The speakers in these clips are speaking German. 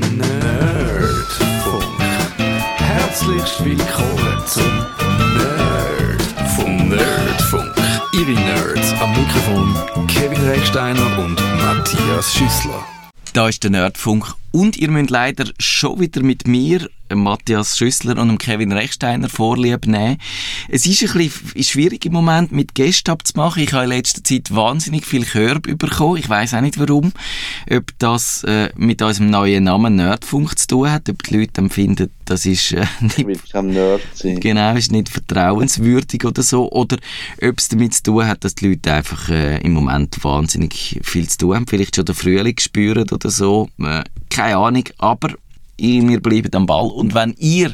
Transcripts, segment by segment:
Nerdfunk. Herzlich willkommen zum Nerdfunk. Nerdfunk. Ihre Nerds am Mikrofon Kevin Recksteiner und Matthias Schüssler. Da ist der Nerdfunk und ihr müsst leider schon wieder mit mir, Matthias Schüssler und Kevin Rechsteiner Vorlieb nehmen. Es ist ein bisschen schwierig im Moment mit Gästen abzumachen. Ich habe in letzter Zeit wahnsinnig viel Körbe bekommen. Ich weiß auch nicht warum. Ob das äh, mit unserem neuen Namen Nerdfunk zu tun hat, ob die Leute dann finden, das ist äh, nicht, Nerd sein. Genau, ist nicht vertrauenswürdig oder so. Oder ob es damit zu tun hat, dass die Leute einfach äh, im Moment wahnsinnig viel zu tun haben. Vielleicht schon den Frühling spüren oder so. Äh, keine Ahnung, aber wir bleiben am Ball. Und wenn ihr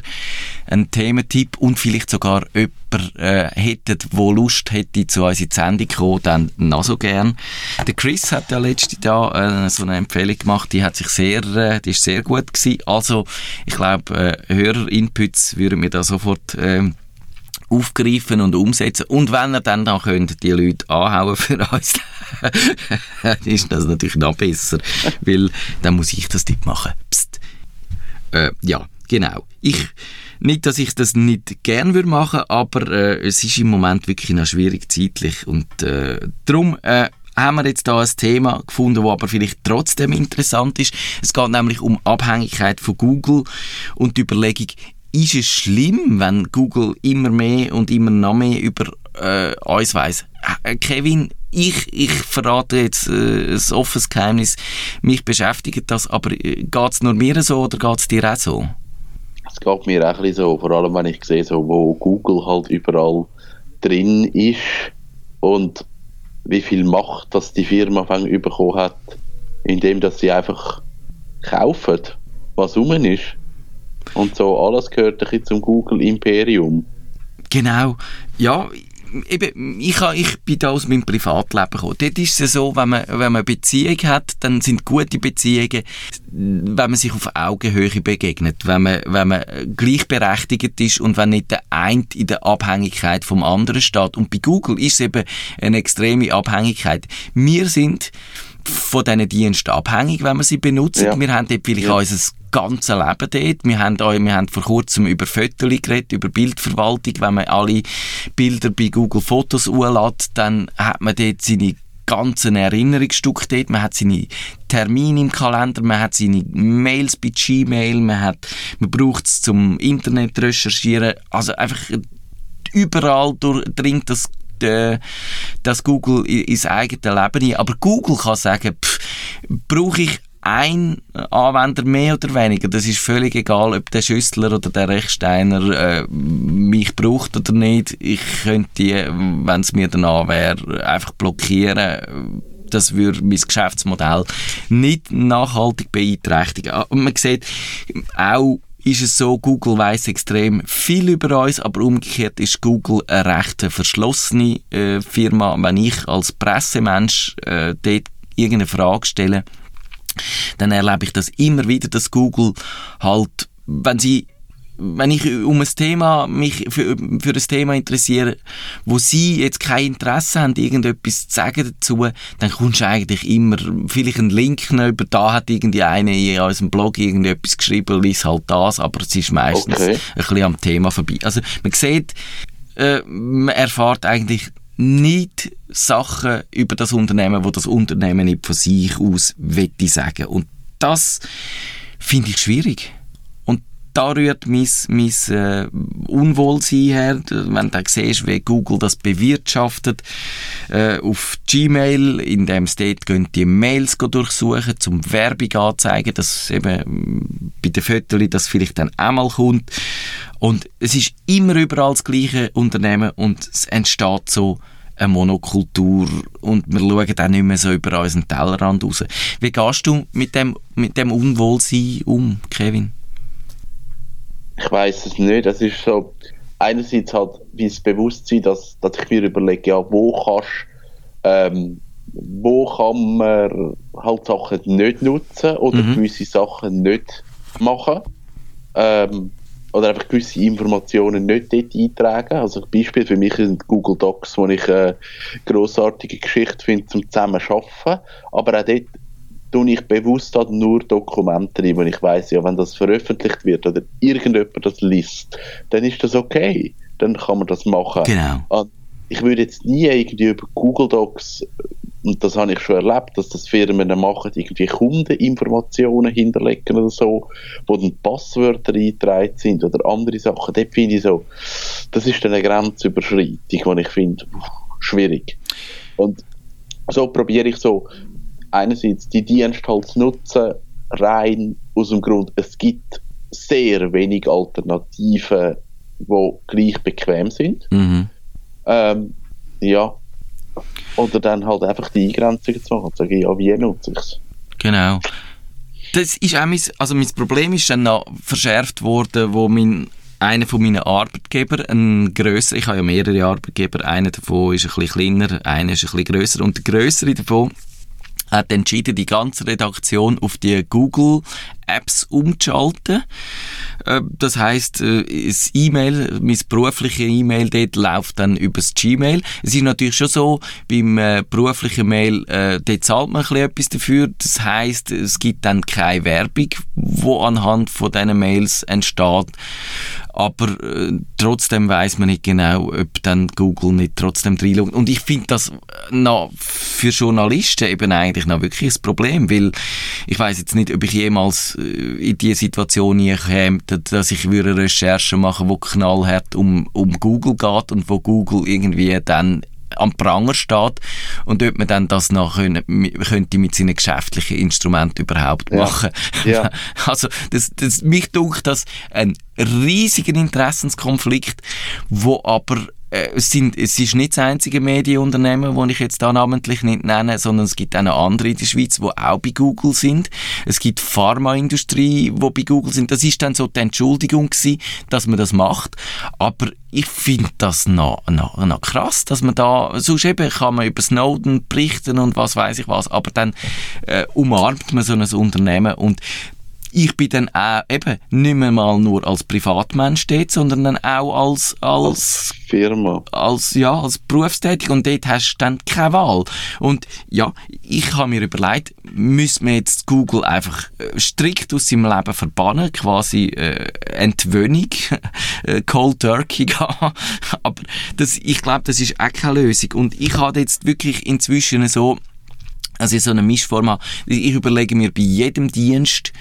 einen Thementipp und vielleicht sogar jemanden äh, hättet, wo Lust hätte, zu unserer Sendung zu kommen, dann noch so gern. Der Chris hat ja letztes Jahr äh, so eine Empfehlung gemacht, die hat sich sehr, äh, die ist sehr gut gewesen. Also, ich glaube, äh, Hörer-Inputs würden wir da sofort äh, aufgreifen und umsetzen. Und wenn ihr dann da könnt, die Leute anhauen für uns, dann ist das natürlich noch besser, weil dann muss ich das Tipp machen. Äh, ja, genau. Ich, nicht, dass ich das nicht gern würde machen, aber äh, es ist im Moment wirklich noch schwierig zeitlich und äh, darum äh, haben wir jetzt da ein Thema gefunden, das aber vielleicht trotzdem interessant ist. Es geht nämlich um Abhängigkeit von Google und die Überlegung, ist es schlimm, wenn Google immer mehr und immer noch mehr über äh, uns weiss? Äh, Kevin, ich, ich verrate jetzt äh, ein offenes Geheimnis. Mich beschäftigt das, aber äh, geht es nur mir so oder geht es dir auch so? Es geht mir auch ein bisschen so, vor allem wenn ich sehe, so, wo Google halt überall drin ist und wie viel Macht das die Firma bekommen hat, indem dass sie einfach kaufen, was rum ist. Und so alles gehört ein bisschen zum Google-Imperium. Genau. Ja, eben, ich, ich bin da aus meinem Privatleben gekommen. Dort ist es so, wenn man, wenn man Beziehung hat, dann sind gute Beziehungen, wenn man sich auf Augenhöhe begegnet, wenn man, wenn man gleichberechtigt ist und wenn nicht der eine in der Abhängigkeit vom anderen steht. Und bei Google ist es eben eine extreme Abhängigkeit. Wir sind von diesen Diensten abhängig, wenn wir sie benutzen. Ja. Wir haben dort vielleicht ja. unser ganzes Leben dort. Wir haben, wir haben vor kurzem über Fotos geredet, über Bildverwaltung. Wenn man alle Bilder bei Google Fotos anlässt, dann hat man dort seine ganzen Erinnerungsstücke dort. Man hat seine Termine im Kalender, man hat seine Mails bei Gmail, man hat, man braucht es zum Internet recherchieren. Also einfach überall dringt das äh, das Google ins eigene Leben ein. Aber Google kann sagen, brauche ich ein Anwender mehr oder weniger. Das ist völlig egal, ob der Schüssler oder der Rechsteiner äh, mich braucht oder nicht. Ich könnte die, wenn es mir danach wäre, einfach blockieren. Das würde mein Geschäftsmodell nicht nachhaltig beeinträchtigen. Ah, man sieht auch ist es so, Google weiß extrem viel über uns, aber umgekehrt ist Google eine recht verschlossene äh, Firma. Wenn ich als Pressemensch äh, dort irgendeine Frage stelle, dann erlebe ich das immer wieder, dass Google halt, wenn sie wenn ich um ein Thema mich für, für ein Thema interessiere, wo sie jetzt kein Interesse haben, irgendetwas zu sagen dazu, dann kommst du eigentlich immer vielleicht einen Link über da hat irgendwie einer in unserem Blog irgendetwas geschrieben, liest halt das, aber es ist meistens okay. ein bisschen am Thema vorbei. Also man sieht, äh, man erfahrt eigentlich nicht Sachen über das Unternehmen, wo das Unternehmen nicht von sich aus wette sagen. Und das finde ich schwierig da rührt mein, mein äh, Unwohlsein her, wenn du siehst, wie Google das bewirtschaftet, äh, auf Gmail, in dem dort gehen die Mails durchsuchen, zum Werbung anzeigen, dass eben bei den Fotos das vielleicht dann einmal kommt. Und es ist immer überall das gleiche Unternehmen und es entsteht so eine Monokultur und wir schauen auch nicht mehr so über unseren Tellerrand raus. Wie gehst du mit dem, mit dem Unwohlsein um, Kevin? ich weiß es nicht. Es ist so, einerseits halt wie das Bewusstsein, dass, dass ich mir überlege, ja, wo kannst ähm, wo kann man halt Sachen nicht nutzen oder mhm. gewisse Sachen nicht machen. Ähm, oder einfach gewisse Informationen nicht dort eintragen. Also Beispiel für mich sind Google Docs, wo ich eine grossartige Geschichte finde zum zusammen arbeiten. Aber auch dort tue ich bewusst halt nur Dokumente rein, wenn ich weiß, ja, wenn das veröffentlicht wird oder irgendjemand das liest, dann ist das okay. Dann kann man das machen. Genau. Und ich würde jetzt nie irgendwie über Google Docs, und das habe ich schon erlebt, dass das Firmen machen, irgendwie Kundeninformationen hinterlegen oder so, wo dann Passwörter eingetragen sind oder andere Sachen. Dort finde ich so, das ist dann eine Grenzüberschreitung, die ich finde, schwierig. Und so probiere ich so einerseits die Dienste halt zu nutzen, rein aus dem Grund, es gibt sehr wenig Alternativen, die gleich bequem sind. Mhm. Ähm, ja. Oder dann halt einfach die Eingrenzungen zu machen und sagen, ja, wie nutze ich es? Genau. Das ist auch mein, also mein Problem ist dann noch verschärft worden, wo mein einer von meinen Arbeitgebern, ein grösser, ich habe ja mehrere Arbeitgeber, einer davon ist ein bisschen kleiner, einer ist ein bisschen grösser und der grössere davon hat entschieden, die ganze Redaktion auf die Google Apps umzuschalten. Äh, das heißt, äh, das E-Mail, mein berufliches E-Mail dort läuft dann übers Gmail. Es ist natürlich schon so, beim äh, beruflichen Mail, dort zahlt man ein etwas dafür. Das heißt, es gibt dann keine Werbung, wo anhand von diesen Mails entsteht. Aber äh, trotzdem weiß man nicht genau, ob dann Google nicht trotzdem reinschaut. Und ich finde das noch für Journalisten eben eigentlich noch wirklich ein Problem, weil ich weiß jetzt nicht, ob ich jemals äh, in diese Situation käme, dass ich eine Recherche machen würde, die knallhart um, um Google geht und wo Google irgendwie dann am Pranger steht und ob man dann das noch können, könnte mit seinen geschäftlichen Instrumenten überhaupt Ja. machen. Ja. Also das, das, mich dunkelt das ein riesiger Interessenskonflikt, wo aber es, sind, es ist nicht das einzige Medienunternehmen, das ich jetzt da namentlich nicht nenne, sondern es gibt auch noch andere in der Schweiz, die auch bei Google sind. Es gibt Pharmaindustrie, die bei Google sind. Das ist dann so die Entschuldigung gewesen, dass man das macht. Aber ich finde das noch, noch, noch krass, dass man da, sonst eben kann man über Snowden berichten und was weiß ich was, aber dann äh, umarmt man so ein Unternehmen und ich bin dann auch eben nicht mehr mal nur als Privatmensch dort, sondern dann auch als, als Firma. als, ja, als berufstätig und dort hast du dann keine Wahl. Und ja, ich habe mir überlegt, müssen wir jetzt Google einfach äh, strikt aus seinem Leben verbannen, quasi äh, Entwöhnung, äh, Cold Turkey gehen. Aber das, ich glaube, das ist auch keine Lösung. Und ich habe jetzt wirklich inzwischen so, also so eine Mischform habe. Ich überlege mir bei jedem Dienst,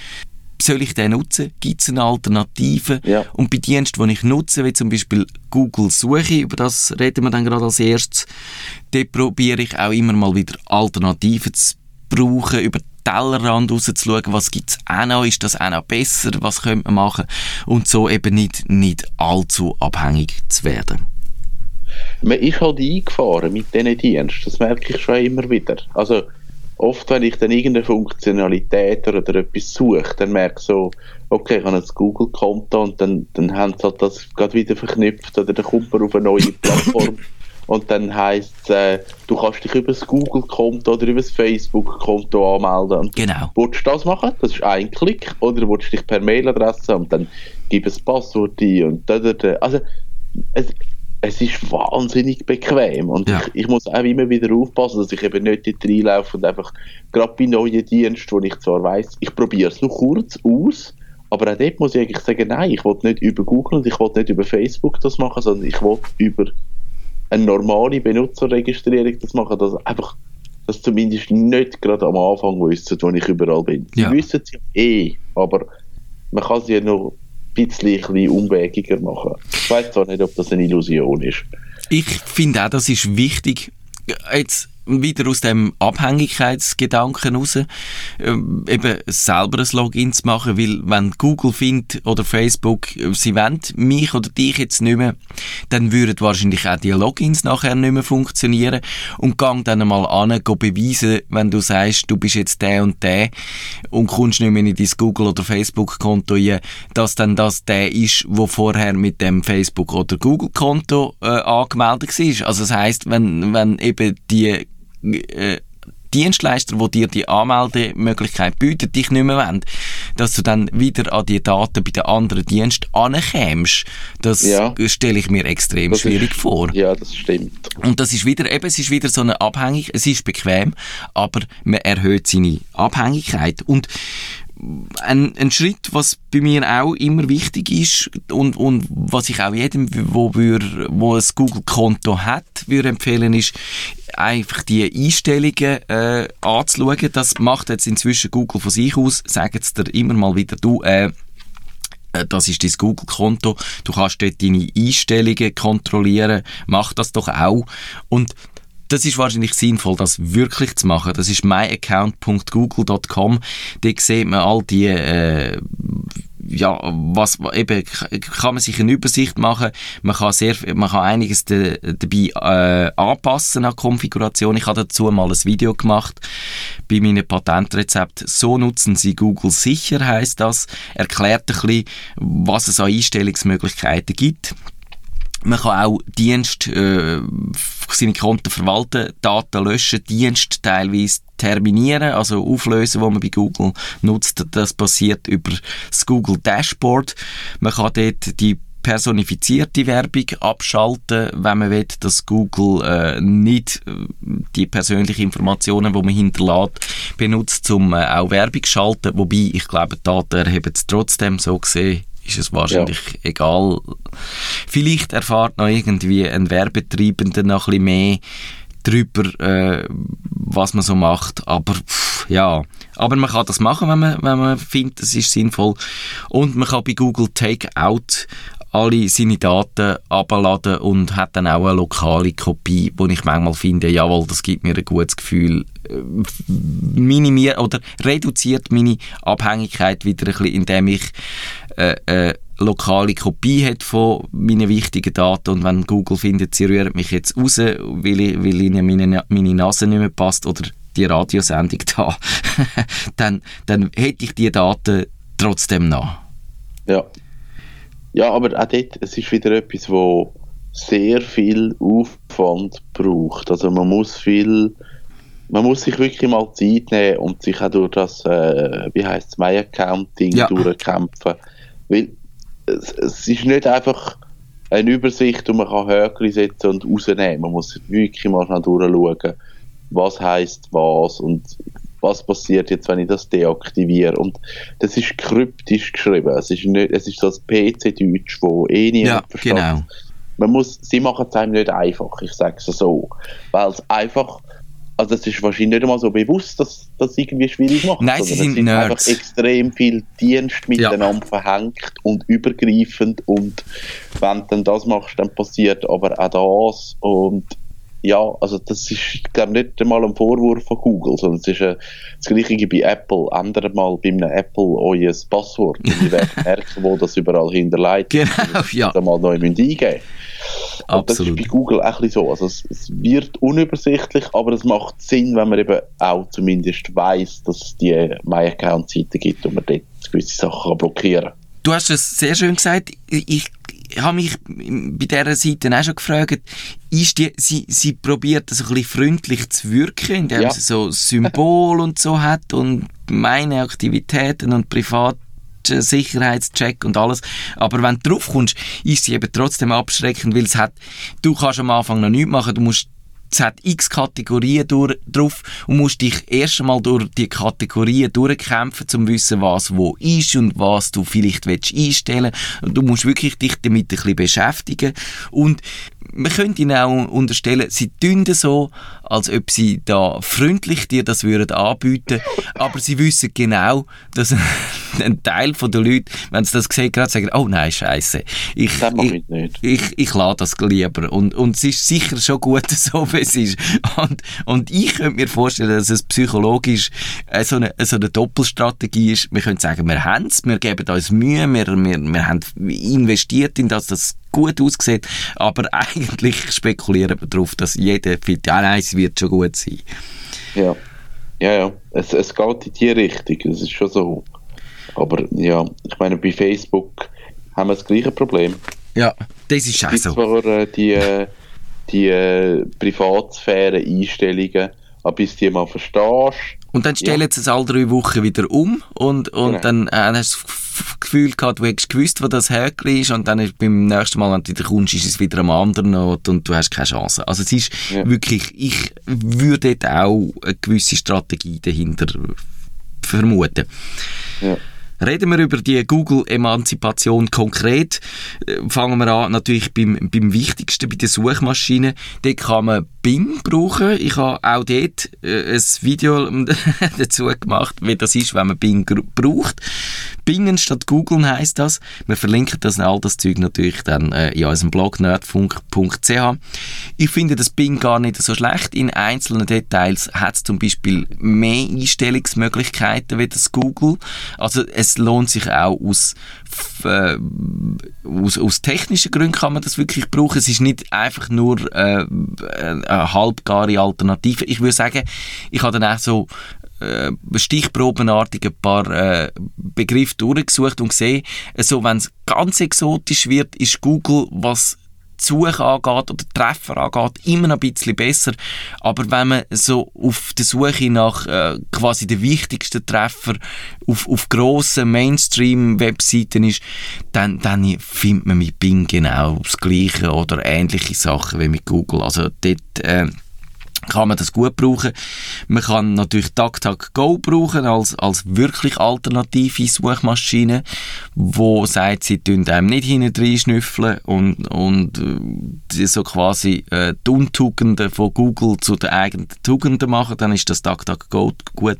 soll ich den nutzen? Gibt es eine Alternative? Ja. Und bei Diensten, die ich nutze, wie zum Beispiel Google Suche, über das reden wir dann gerade als erstes, dort probiere ich auch immer mal wieder Alternativen zu brauchen, über den Tellerrand rauszuschauen, was gibt es auch noch, ist das auch noch besser, was könnte man machen und so eben nicht, nicht allzu abhängig zu werden. Man ist halt eingefahren mit diesen Diensten, das merke ich schon immer wieder. Also oft, wenn ich dann irgendeine Funktionalität oder, oder etwas suche, dann merke ich so, okay, ich habe ein Google-Konto und dann, dann haben sie halt das gerade wieder verknüpft oder dann kommt man auf eine neue Plattform und dann heisst es, äh, du kannst dich über das Google-Konto oder über das Facebook-Konto anmelden. Genau. Willst du das machen? Das ist ein Klick. Oder willst du dich per Mailadresse und dann gib ein Passwort ein und da, da, da. Also, es, es ist wahnsinnig bequem und Ja. ich, ich muss auch immer wieder aufpassen, dass ich eben nicht dort reinlaufe und einfach gerade bei neuen Diensten, wo ich zwar weiss, ich probiere es nur kurz aus, aber auch dort muss ich eigentlich sagen, nein, ich will nicht über Google und ich will nicht über Facebook das machen, sondern ich will über eine normale Benutzerregistrierung das machen, dass einfach dass zumindest nicht gerade am Anfang wissen, wo ich überall bin. Sie Ja. wissen es ja eh, aber man kann sie ja noch bisschen, bisschen umwegiger machen. Ich weiß zwar nicht, ob das eine Illusion ist. Ich finde auch, das ist wichtig, jetzt wieder aus dem Abhängigkeitsgedanken raus, ähm, eben selber ein Login zu machen, weil wenn Google findet oder Facebook, äh, sie wollen mich oder dich jetzt nicht mehr, dann würden wahrscheinlich auch die Logins nachher nicht mehr funktionieren und gang dann einmal an, go beweisen, wenn du sagst, du bist jetzt der und der und kommst nicht mehr in dein Google- oder Facebook-Konto rein, dass dann das der ist, wo vorher mit dem Facebook- oder Google-Konto äh, angemeldet war. Also das heisst, wenn, wenn eben die äh, Dienstleister, die dir die Anmeldemöglichkeit bieten, dich nicht mehr wollen, dass du dann wieder an die Daten bei den anderen Diensten ankämst, das Ja. stelle ich mir extrem Das schwierig ist, vor. Ja, das stimmt. Und das ist wieder, eben, es ist wieder so eine Abhängig, es ist bequem, aber man erhöht seine Abhängigkeit. Und ein, ein Schritt, was bei mir auch immer wichtig ist und, und was ich auch jedem, wo, wir, wo ein Google-Konto hat, würde empfehlen, ist, einfach die Einstellungen äh, anzuschauen. Das macht jetzt inzwischen Google von sich aus, sagen es dir immer mal wieder, du, äh, äh, das ist dein Google-Konto. Du kannst dort deine Einstellungen kontrollieren. Mach das doch auch. Und das ist wahrscheinlich sinnvoll, das wirklich zu machen. Das ist myaccount.google.com. Dort sieht man all die, äh, ja, was, eben, kann man sich eine Übersicht machen. Man kann sehr, man kann einiges de, dabei, äh, anpassen an Konfiguration. Ich habe dazu mal ein Video gemacht bei meinem Patentrezept. So nutzen Sie Google sicher, heißt das. Erklärt ein bisschen, was es an Einstellungsmöglichkeiten gibt. Man kann auch Dienst, äh, seine Konten verwalten, Daten löschen, Dienst teilweise terminieren, also auflösen, wo man bei Google nutzt. Das passiert über das Google Dashboard. Man kann dort die personifizierte Werbung abschalten, wenn man will, dass Google äh, nicht äh, die persönlichen Informationen, die man hinterlässt, benutzt, um äh, auch Werbung zu schalten. Wobei, ich glaube, Daten erheben es trotzdem so gesehen ist es wahrscheinlich ja. egal. Vielleicht erfahrt noch irgendwie ein Werbetreibender noch ein bisschen mehr darüber, äh, was man so macht. Aber pff, ja, aber man kann das machen, wenn man, wenn man findet, es ist sinnvoll. Und man kann bei Google Takeout alle seine Daten abladen und hat dann auch eine lokale Kopie, wo ich manchmal finde, jawohl, das gibt mir ein gutes Gefühl, minimiert oder reduziert meine Abhängigkeit wieder ein bisschen, indem ich äh, äh, lokale Kopie hat von meinen wichtigen Daten und wenn Google findet, sie rühren mich jetzt raus, weil, ich, weil ihnen meine, meine Nase nicht mehr passt oder die Radiosendung da, dann, dann hätte ich die Daten trotzdem noch. Ja. Ja, aber auch dort, es ist wieder etwas, wo sehr viel Aufwand braucht. Also man muss viel, man muss sich wirklich mal Zeit nehmen und sich auch durch das, äh, wie heißt es, My Accounting Ja. durchkämpfen. Weil es, es ist nicht einfach eine Übersicht und man kann Höckli setzen und rausnehmen. Man muss wirklich mal schnell durchschauen, was heißt was und was passiert jetzt, wenn ich das deaktiviere. Und das ist kryptisch geschrieben. Es ist, nicht, es ist das PC-Deutsch, wo eh niemand Ja, versteht. genau. Man muss, sie machen es einem nicht einfach, ich sage es so. Weil es einfach, also es ist wahrscheinlich nicht einmal so bewusst, dass das irgendwie schwierig macht. Nein, sie sind es Nerds. einfach extrem viel Dienst miteinander verhängt und übergreifend und wenn du dann das machst, dann passiert aber auch das und ja, also das ist, ich glaube nicht einmal ein Vorwurf von Google, sondern es ist äh, das gleiche bei Apple. Ändert mal bei einem Apple euer Passwort und ihr werdet merken, wo das überall hinterlegt ist. Genau, ja. da mal neu müsst eingeben und das ist Absolut. bei Google auch ein bisschen so. Also es, es wird unübersichtlich, aber es macht Sinn, wenn man eben auch zumindest weiß, dass es die My Account-Seite gibt und man dort gewisse Sachen blockieren kann. Du hast es sehr schön gesagt. Ich, ich habe mich bei dieser Seite auch schon gefragt, ist die, sie, sie probiert das ein bisschen freundlich zu wirken, indem Ja. sie so Symbol und so hat und meine Aktivitäten und privat Sicherheitscheck und alles. Aber wenn du drauf kommst, ist sie eben trotzdem abschreckend, weil es hat, du kannst am Anfang noch nichts machen, du musst es hat x Kategorien durch, drauf und musst dich erst einmal durch die Kategorien durchkämpfen, um zu wissen, was wo ist und was du vielleicht willst einstellen. Und du musst wirklich dich damit ein bisschen beschäftigen. Und man könnte ihnen auch unterstellen, sie tun so, als ob sie da freundlich dir das würden anbieten, aber sie wissen genau, dass ein Teil von den Leuten, wenn sie das sehen, gerade sagen, oh nein, scheiße, ich, Das ich, ich nicht. ich, ich lasse das lieber. Und, und es ist sicher schon gut, so wie es ist. Und, und ich könnte mir vorstellen, dass es psychologisch so eine, so eine Doppelstrategie ist. Wir können sagen, wir haben es, wir geben uns Mühe, wir, wir, wir haben investiert in das, dass es gut aussieht, aber eigentlich spekulieren wir darauf, dass jeder findet, ja nein, es wird schon gut sein. Ja, ja, ja. Es, es geht in die Richtung, das ist schon so. Aber ja, ich meine, bei Facebook haben wir das gleiche Problem. Ja, das ist Es auch so. zwar äh, die, äh, die äh, Privatsphäre-Einstellungen, aber bis du die mal verstehst Und dann stellen sie es alle drei Wochen wieder um und, und Genau. dann äh, hast du das Gefühl gehabt, du hättest gewusst, wo das Häkchen ist und dann ist beim nächsten Mal, wenn du wieder kommst, ist es wieder am anderen Ort und du hast keine Chance. Also es ist Ja. wirklich, ich würde auch eine gewisse Strategie dahinter vermuten. Ja. Reden wir über die Google-Emanzipation konkret. Äh, Fangen wir an natürlich beim, beim Wichtigsten, bei den Suchmaschinen. Dort kann man Bing brauchen. Ich habe auch dort äh, ein Video dazu gemacht, wie das ist, wenn man Bing braucht. Bingen statt Googlen heisst das. Wir verlinken das all das Zeug natürlich dann äh, in unserem Blog nerdfunk.ch. Ich finde das Bing gar nicht so schlecht. In einzelnen Details hat es zum Beispiel mehr Einstellungsmöglichkeiten wie das Google. Also es lohnt sich auch aus, äh, aus, aus technischen Gründen kann man das wirklich brauchen. Es ist nicht einfach nur äh, eine halbgare Alternative. Ich würde sagen, ich habe dann auch so äh, stichprobenartig ein paar äh, Begriffe durchgesucht und gesehen, so wenn es ganz exotisch wird, ist Google, was Suche angeht oder Treffer angeht, immer noch ein bisschen besser. Aber wenn man so auf der Suche nach äh, quasi den wichtigsten Treffer auf, auf grossen Mainstream-Webseiten ist, dann, dann findet man mit Bing genau das Gleiche oder ähnliche Sachen wie mit Google. Also dort... Äh, kann man das gut brauchen. Man kann natürlich DuckDuckGo brauchen als, als wirklich alternative Suchmaschine, wo sagt, sie tun einem nicht hinten reinschnüffeln und, und äh, so quasi äh, die Untugenden von Google zu den eigenen Tugenden machen, dann ist das DuckDuckGo gut.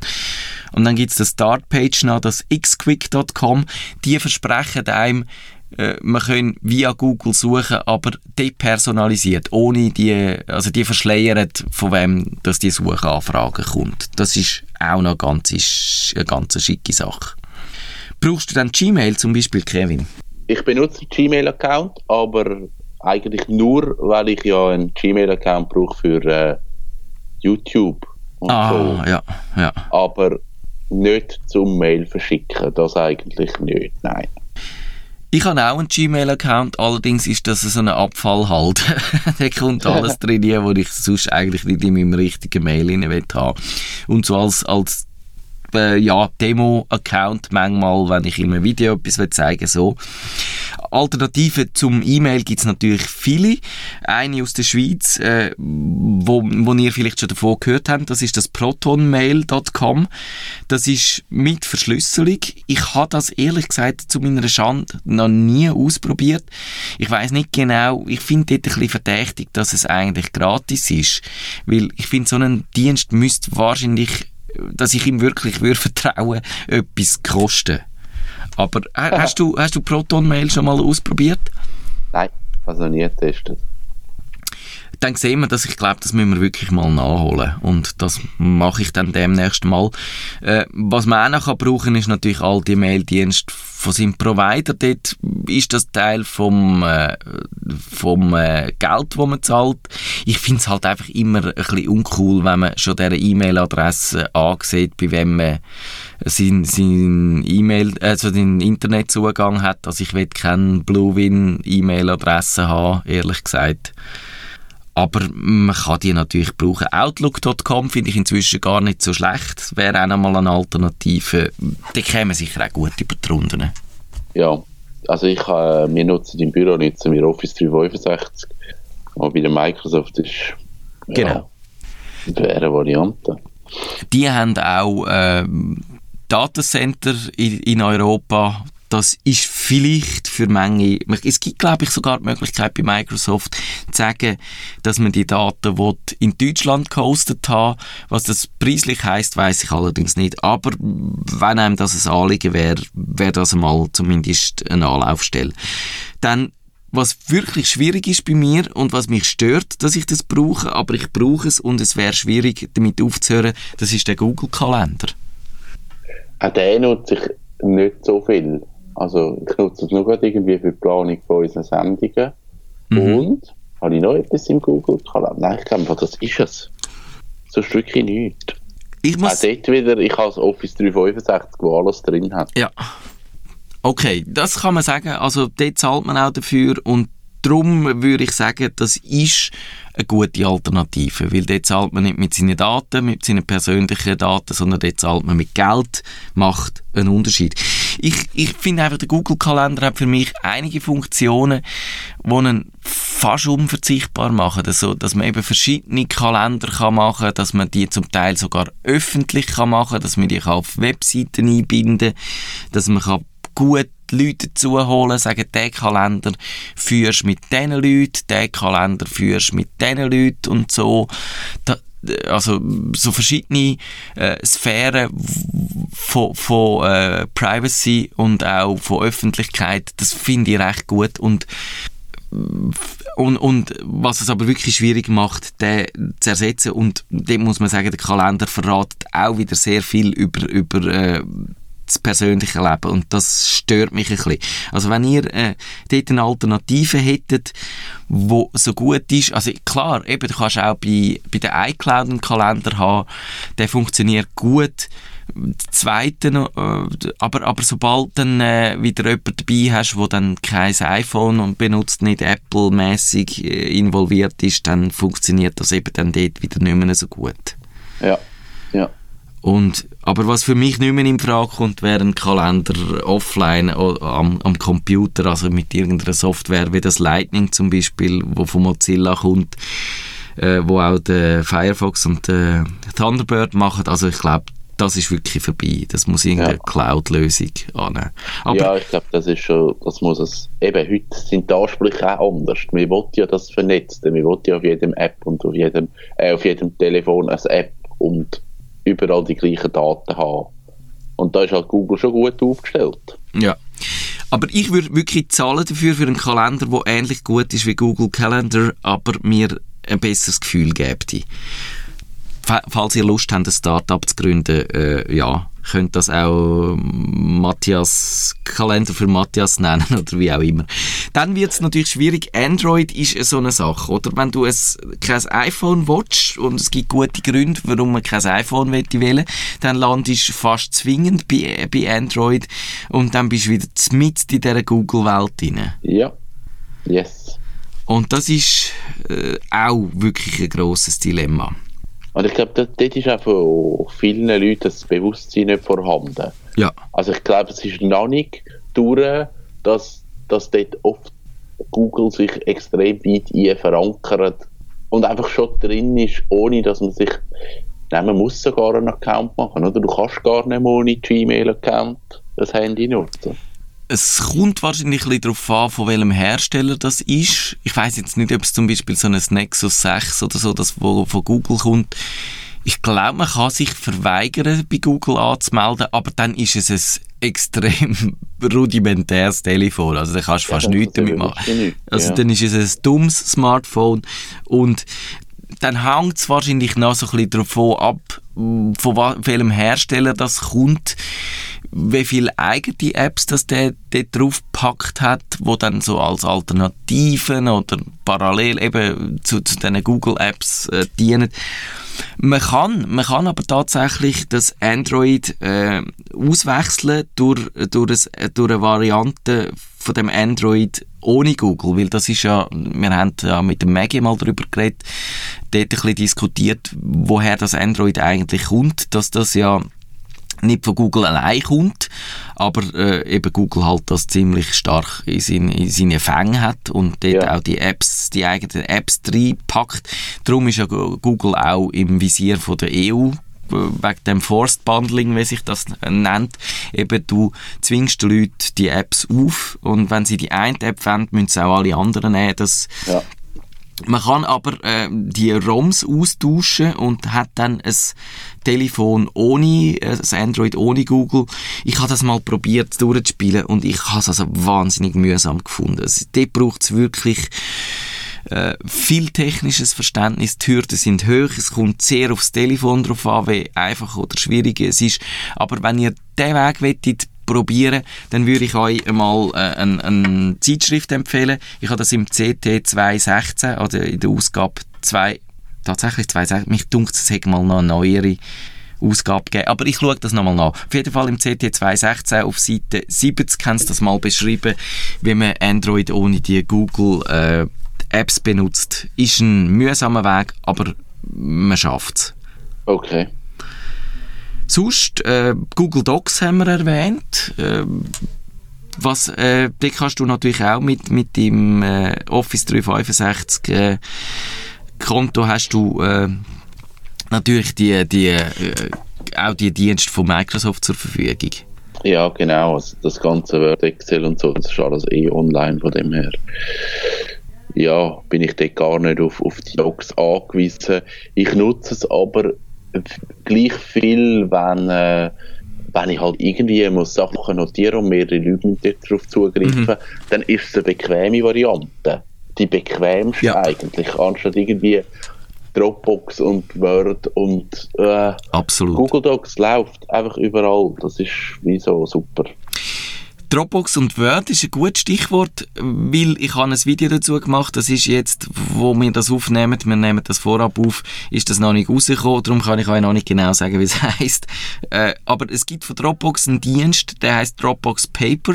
Und dann gibt's das Startpage noch, das xquick.com, die versprechen einem, äh, man kann via Google suchen, aber depersonalisiert, ohne die, also die verschleiert, von wem dass die Suchanfrage kommt. Das ist auch noch ganz, eine ganz schicke Sache. Brauchst du dann Gmail zum Beispiel, Kevin? Ich benutze einen Gmail-Account, aber eigentlich nur, weil ich ja einen Gmail-Account brauche für äh, YouTube und Ah, so. ja, ja. Aber nicht zum Mail verschicken, das eigentlich nicht, nein. Ich habe auch einen Gmail-Account, allerdings ist das so ein Abfall halt. da kommt alles drin, wo ich sonst eigentlich nicht in meinem richtigen Mail rein will haben. Und so als, als äh, ja, Demo-Account manchmal, wenn ich in einem Video etwas will zeigen so. Alternativen zum E-Mail gibt es natürlich viele. Eine aus der Schweiz, äh, wo, wo ihr vielleicht schon davon gehört habt, das ist das protonmail.com. Das ist mit Verschlüsselung. Ich habe das ehrlich gesagt zu meiner Schande noch nie ausprobiert. Ich weiß nicht genau, ich finde dort ein bisschen verdächtig, dass es eigentlich gratis ist. Weil ich finde, so ein Dienst müsste wahrscheinlich, dass ich ihm wirklich würde etwas kosten. Aber äh, hast du, hast du Proton-Mail schon mal ausprobiert? Nein, also nie getestet. Dann sehen wir, dass ich glaube, das müssen wir wirklich mal nachholen. Und das mache ich dann demnächst mal. Äh, was man auch noch kann brauchen ist natürlich all die Maildienste von seinem Provider. Dort ist das Teil vom, äh, vom äh, Geld, das man zahlt. Ich finde es halt einfach immer ein bisschen uncool, wenn man schon diese E-Mail-Adresse ansieht, bei wem man sein, sein E-Mail, also den Internetzugang hat. Also ich will keine Bluewin E-Mail-Adresse haben, ehrlich gesagt. Aber man kann die natürlich brauchen. Outlook.com finde ich inzwischen gar nicht so schlecht. Das wäre auch nochmal eine Alternative. Die kämen sicher auch gut über die Runden. Ja, also ich, äh, wir nutzen im Büro nutzen wir Office 365, aber bei der Microsoft ist ja, Genau. wäre eine Variante. Die haben auch ähm, Datacenter in, in Europa. Das ist vielleicht für Menge. Es gibt, glaube ich, sogar die Möglichkeit bei Microsoft zu sagen, dass man die Daten will in Deutschland gehostet haben. Was das preislich heißt, weiß ich allerdings nicht. Aber wenn einem das ein Anliegen wäre, wäre das mal zumindest eine Anlaufstelle. Dann was wirklich schwierig ist bei mir und was mich stört, dass ich das brauche, aber ich brauche es und es wäre schwierig, damit aufzuhören, das ist der Google-Kalender. Auch den nutze ich nicht so viel. Also ich nutze es nur gerade irgendwie für die Planung von unseren Sendungen. Mhm. Und habe ich noch etwas im Google-Kalender? Nein, ich glaube, das ist es. Sonst wirklich nichts. Ich Auch muss, dort wieder, ich habe das Office 365, wo alles drin hat. ja. Okay, das kann man sagen. Also dort zahlt man auch dafür und darum würde ich sagen, das ist eine gute Alternative, weil dort zahlt man nicht mit seinen Daten, mit seinen persönlichen Daten, sondern dort zahlt man mit Geld, macht einen Unterschied. Ich, ich finde einfach, der Google-Kalender hat für mich einige Funktionen, die ihn fast unverzichtbar machen, also, dass man eben verschiedene Kalender kann machen kann, dass man die zum Teil sogar öffentlich kann machen dass man die auf Webseiten einbinden kann, dass man kann gut Leute dazuholen, sagen, der Kalender führst mit diesen Leuten, der Kalender führst mit diesen Leuten und so. Also so verschiedene äh, Sphären von, von äh, Privacy und auch von Öffentlichkeit, das finde ich recht gut und und, und was es aber wirklich schwierig macht, den zu ersetzen und dem muss man sagen, der Kalender verratet auch wieder sehr viel über, über äh, das persönliche Leben und das stört mich ein bisschen. Also wenn ihr äh, dort eine Alternative hättet, wo so gut ist, also klar, eben, du kannst auch bei, bei der iCloud einen Kalender haben, der funktioniert gut, zweite äh, aber, aber sobald dann äh, wieder jemand dabei hast, wo dann kein iPhone und benutzt nicht Apple-mäßig äh, involviert ist, dann funktioniert das eben dann dort wieder nicht mehr so gut. Ja. Und, aber was für mich nicht mehr in Frage kommt, wäre ein Kalender offline am, am Computer, also mit irgendeiner Software wie das Lightning zum Beispiel, wo von Mozilla kommt, äh, wo auch der Firefox und der Thunderbird machen. Also ich glaube, das ist wirklich vorbei. Das muss irgendeine ja. Cloud-Lösung annehmen. ja, ich glaube, das ist schon, das muss es, eben, heute sind die Ansprüche auch anders. Wir wollen ja das vernetzen. Wir wollen ja auf jedem App und auf jedem, äh, auf jedem Telefon eine App und überall die gleichen Daten haben. Und da ist halt Google schon gut aufgestellt. Ja. Aber ich würde wirklich zahlen dafür für einen Kalender, der ähnlich gut ist wie Google Calendar, aber mir ein besseres Gefühl gibt. Falls ihr Lust habt, ein Startup zu gründen, äh, ja, könnt das auch Matthias Kalender für Matthias nennen oder wie auch immer. Dann wird es natürlich schwierig. Android ist so eine Sache, oder? Wenn du ein, kein iPhone willst und es gibt gute Gründe, warum man kein iPhone wählen dann landest du fast zwingend bei, bei Android und dann bist du wieder mit in dieser Google-Welt drin. Ja, yes. Und das ist äh, auch wirklich ein grosses Dilemma. Und ich glaube, dort, dort ist auch von vielen Leuten das Bewusstsein nicht vorhanden. Ja. Also ich glaube, es ist noch nicht durch, dass, dass dort oft Google sich extrem weit ein verankert und einfach schon drin ist, ohne dass man sich Nein, man muss sogar einen Account machen, oder? Du kannst gar nicht mehr ohne Gmail-Account das Handy nutzen es kommt wahrscheinlich ein bisschen darauf an, von welchem Hersteller das ist. Ich weiß jetzt nicht, ob es zum Beispiel so ein Nexus 6 oder so, das wo von Google kommt. Ich glaube, man kann sich verweigern, bei Google anzumelden, aber dann ist es ein extrem rudimentäres Telefon. Also da kannst du fast ja, nichts damit machen. Nicht, also ja. dann ist es ein dummes Smartphone und dann hängt es wahrscheinlich noch so ein bisschen davon ab, von welchem Hersteller das kommt wie viele eigene Apps das der dort drauf gepackt hat, wo dann so als Alternativen oder parallel eben zu, zu diesen Google Apps äh, dienen. Man kann, man kann aber tatsächlich das Android äh, auswechseln durch, durch, ein, durch eine Variante von dem Android ohne Google, weil das ist ja, wir haben ja mit dem Maggie mal darüber geredet, dort ein bisschen diskutiert, woher das Android eigentlich kommt, dass das ja nicht von Google allein kommt, aber äh, eben Google halt das ziemlich stark in, seine, in seine Fänge hat und dort ja. auch die Apps, die eigenen Apps reinpackt. Darum ist ja Google auch im Visier von der EU wegen dem Forced Bundling, wie sich das nennt. Eben, du zwingst die Leute die Apps auf und wenn sie die eine App wollen, müssen sie auch alle anderen nehmen. Das ja. Man kann aber äh, die ROMs austauschen und hat dann ein Telefon ohne, äh, ein Android ohne Google. Ich habe das mal probiert durchzuspielen und ich habe es also wahnsinnig mühsam gefunden. Also, dort braucht es wirklich äh, viel technisches Verständnis. Die Hürden sind hoch. Es kommt sehr aufs Telefon drauf an, wie einfach oder schwierig es ist. Aber wenn ihr diesen Weg wettet, probieren, dann würde ich euch einmal äh, eine, eine Zeitschrift empfehlen. Ich habe das im CT 216 oder in der Ausgabe 2, tatsächlich 216, mich dunkt es hat mal noch eine neuere Ausgabe geben. Aber ich schaue das nochmal nach. Auf jeden Fall im CT 216 auf Seite 70 haben sie das mal beschrieben, wie man Android ohne die Google äh, Apps benutzt. Ist ein mühsamer Weg, aber man schafft es. Okay. Sonst, äh, Google Docs haben wir erwähnt. Äh, was, äh, die kannst du natürlich auch mit, mit dem äh, Office 365 äh, Konto hast du äh, natürlich die, die, äh, auch die Dienste von Microsoft zur Verfügung. Ja, genau. Also das ganze Word, Excel und so, das ist alles eh online von dem her. Ja, bin ich dort gar nicht auf, auf die Docs angewiesen. Ich nutze es aber gleich viel, wenn, äh, wenn ich halt irgendwie muss Sachen notieren und mehrere Leute müssen darauf zugreifen, mhm. dann ist es eine bequeme Variante. Die bequemste ja. eigentlich, anstatt irgendwie Dropbox und Word und äh. Google Docs läuft einfach überall. Das ist wie so super. Dropbox und Word ist ein gutes Stichwort, weil ich habe ein Video dazu gemacht, das ist jetzt, wo wir das aufnehmen, wir nehmen das vorab auf, ist das noch nicht rausgekommen, darum kann ich euch noch nicht genau sagen, wie es heisst. Äh, aber es gibt von Dropbox einen Dienst, der heißt Dropbox Paper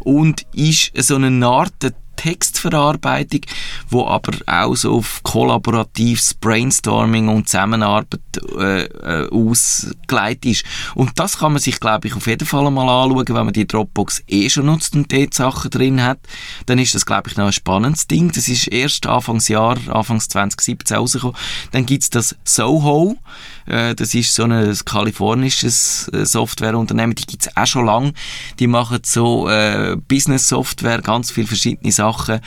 und ist so eine Art Textverarbeitung, wo aber auch so auf kollaboratives Brainstorming und Zusammenarbeit äh, äh, ausgelegt ist. Und das kann man sich, glaube ich, auf jeden Fall mal anschauen, wenn man die Dropbox eh schon nutzt und dort Sachen drin hat. Dann ist das, glaube ich, noch ein spannendes Ding. Das ist erst Anfangsjahr, Anfangs 2017 rausgekommen. Dann gibt's das Soho. Äh, das ist so ein kalifornisches äh, Softwareunternehmen. Die gibt's auch schon lang. Die machen so äh, Business-Software, ganz viele verschiedene Sachen Sachen.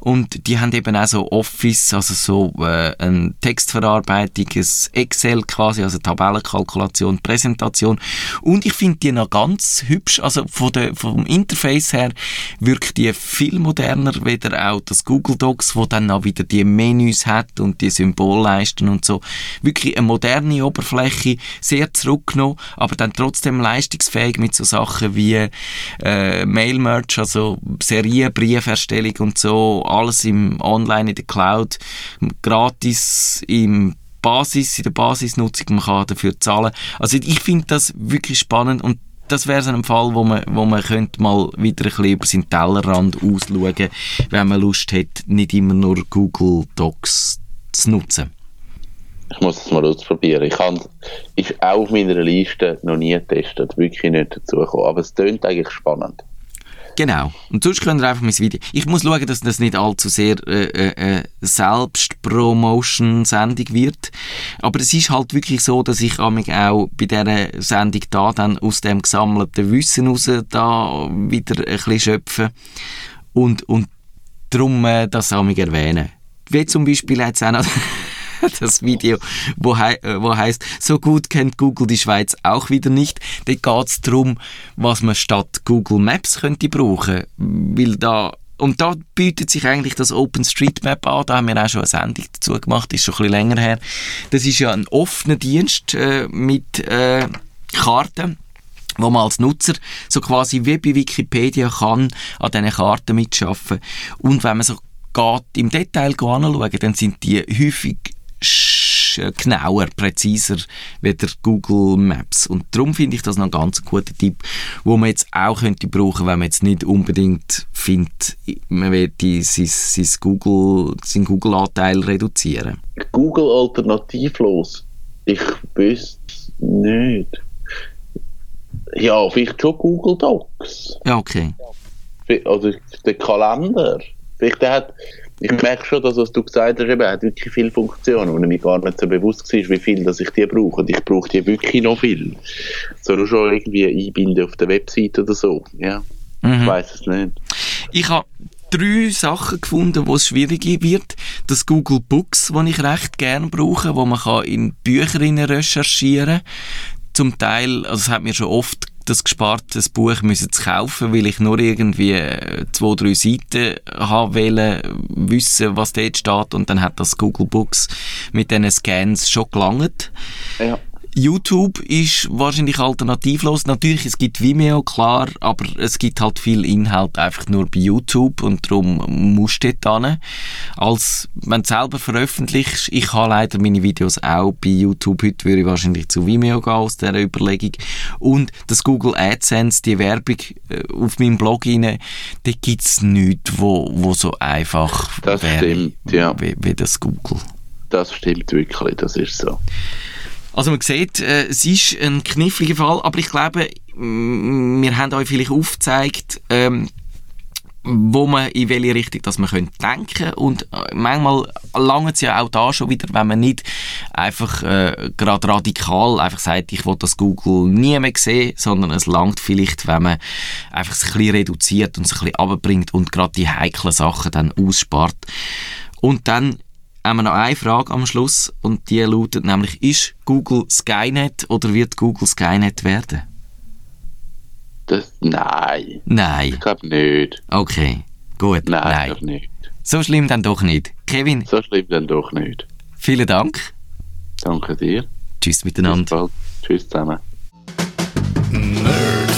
Und die haben eben auch so Office, also so äh, eine Textverarbeitung, ein Excel quasi, also Tabellenkalkulation, Präsentation. Und ich finde die noch ganz hübsch, also von der, vom Interface her wirkt die viel moderner, weder auch das Google Docs, wo dann auch wieder die Menüs hat und die Symbolleisten und so. Wirklich eine moderne Oberfläche, sehr zurückgenommen, aber dann trotzdem leistungsfähig mit so Sachen wie äh, Mail-Merge, also Serienbrieferstellung Bestellung und so, alles im Online in der Cloud, gratis im Basis, in der Basisnutzung, man kann dafür zahlen. Also ich finde das wirklich spannend und das wäre so ein Fall, wo man, wo man könnte mal wieder ein bisschen über seinen Tellerrand ausschauen, wenn man Lust hat, nicht immer nur Google Docs zu nutzen. Ich muss das mal ausprobieren. Ich habe, ist auch auf meiner Liste noch nie getestet, wirklich nicht dazu gekommen. Aber es klingt eigentlich spannend. Genau. Und sonst könnt ihr einfach mein Video. Ich muss schauen, dass das nicht allzu sehr äh, äh, äh Selbstpromotion-Sendung wird. Aber es ist halt wirklich so, dass ich auch bei dieser Sendung da dann aus dem gesammelten Wissen raus da wieder ein bisschen schöpfe. Und, und darum äh, das auch erwähnen. Wie zum Beispiel jetzt auch noch das Video, wo, hei äh, wo heißt, so gut kennt Google die Schweiz auch wieder nicht. Da geht es darum, was man statt Google Maps könnte brauchen, weil da und da bietet sich eigentlich das OpenStreetMap an. Da haben wir auch schon eine Sendung dazu gemacht, ist schon ein bisschen länger her. Das ist ja ein offener Dienst äh, mit äh, Karten wo man als Nutzer so quasi wie bei Wikipedia kann an diesen Karten mitschaffen. Und wenn man so geht, im Detail anschauen, dann sind die häufig genauer, präziser wie der Google Maps. Und darum finde ich das noch ein ganz guter Tipp, wo man jetzt auch könnte brauchen, wenn man jetzt nicht unbedingt findet, man will sein, sein Google, seinen Google-Anteil reduzieren. Google alternativlos? Ich wüsste nicht. Ja, vielleicht schon Google Docs. Ja, okay. Oder der Kalender. Vielleicht hat ich merke schon, dass was du gesagt hast, eben, hat wirklich viele Funktionen, wo mir gar nicht so bewusst war, wie viel dass ich die brauche. Und ich brauche die wirklich noch viel. So nur schon irgendwie einbinden auf der Webseite oder so. Ja, mhm. ich weiß es nicht. Ich habe drei Sachen gefunden, wo es schwierig wird. Das Google Books, das ich recht gerne brauche, wo man in Bücher recherchieren kann. Zum Teil, also es hat mir schon oft das gespartes Buch müssen zu kaufen, weil ich nur irgendwie äh, zwei, drei Seiten haben wollte, wissen, was dort steht und dann hat das Google Books mit diesen Scans schon gelangt. Ja. YouTube ist wahrscheinlich alternativlos. Natürlich, es gibt Vimeo, klar, aber es gibt halt viel Inhalt einfach nur bei YouTube und darum musst du dort hin. Als, wenn du selber veröffentlichst, ich habe leider meine Videos auch bei YouTube, heute würde ich wahrscheinlich zu Vimeo gehen aus dieser Überlegung. Und das Google AdSense, die Werbung äh, auf meinem Blog rein, da gibt es nichts, wo, wo so einfach Das wäre stimmt, ja. wie, wie das Google. Das stimmt wirklich, das ist so. Also man sieht, äh, es ist ein kniffliger Fall, aber ich glaube, wir haben euch vielleicht aufgezeigt, ähm, wo man in welche Richtung dass man könnte denken und äh, manchmal langt es ja auch da schon wieder, wenn man nicht einfach äh, gerade radikal einfach sagt, ich will das Google nie mehr sehen, sondern es langt vielleicht, wenn man einfach es ein bisschen reduziert und es ein bisschen runterbringt und gerade die heiklen Sachen dann ausspart. Und dann haben wir noch eine Frage am Schluss und die lautet nämlich, ist Google Skynet oder wird Google Skynet werden? Das, nein, Nein. ich glaube nicht. Okay, gut. Nein, ich Nein. glaube nicht. So schlimm dann doch nicht. Kevin, So schlimm dann doch nicht. vielen Dank. Danke dir. Tschüss Bis miteinander. bald. Tschüss zusammen. Nerdfunk.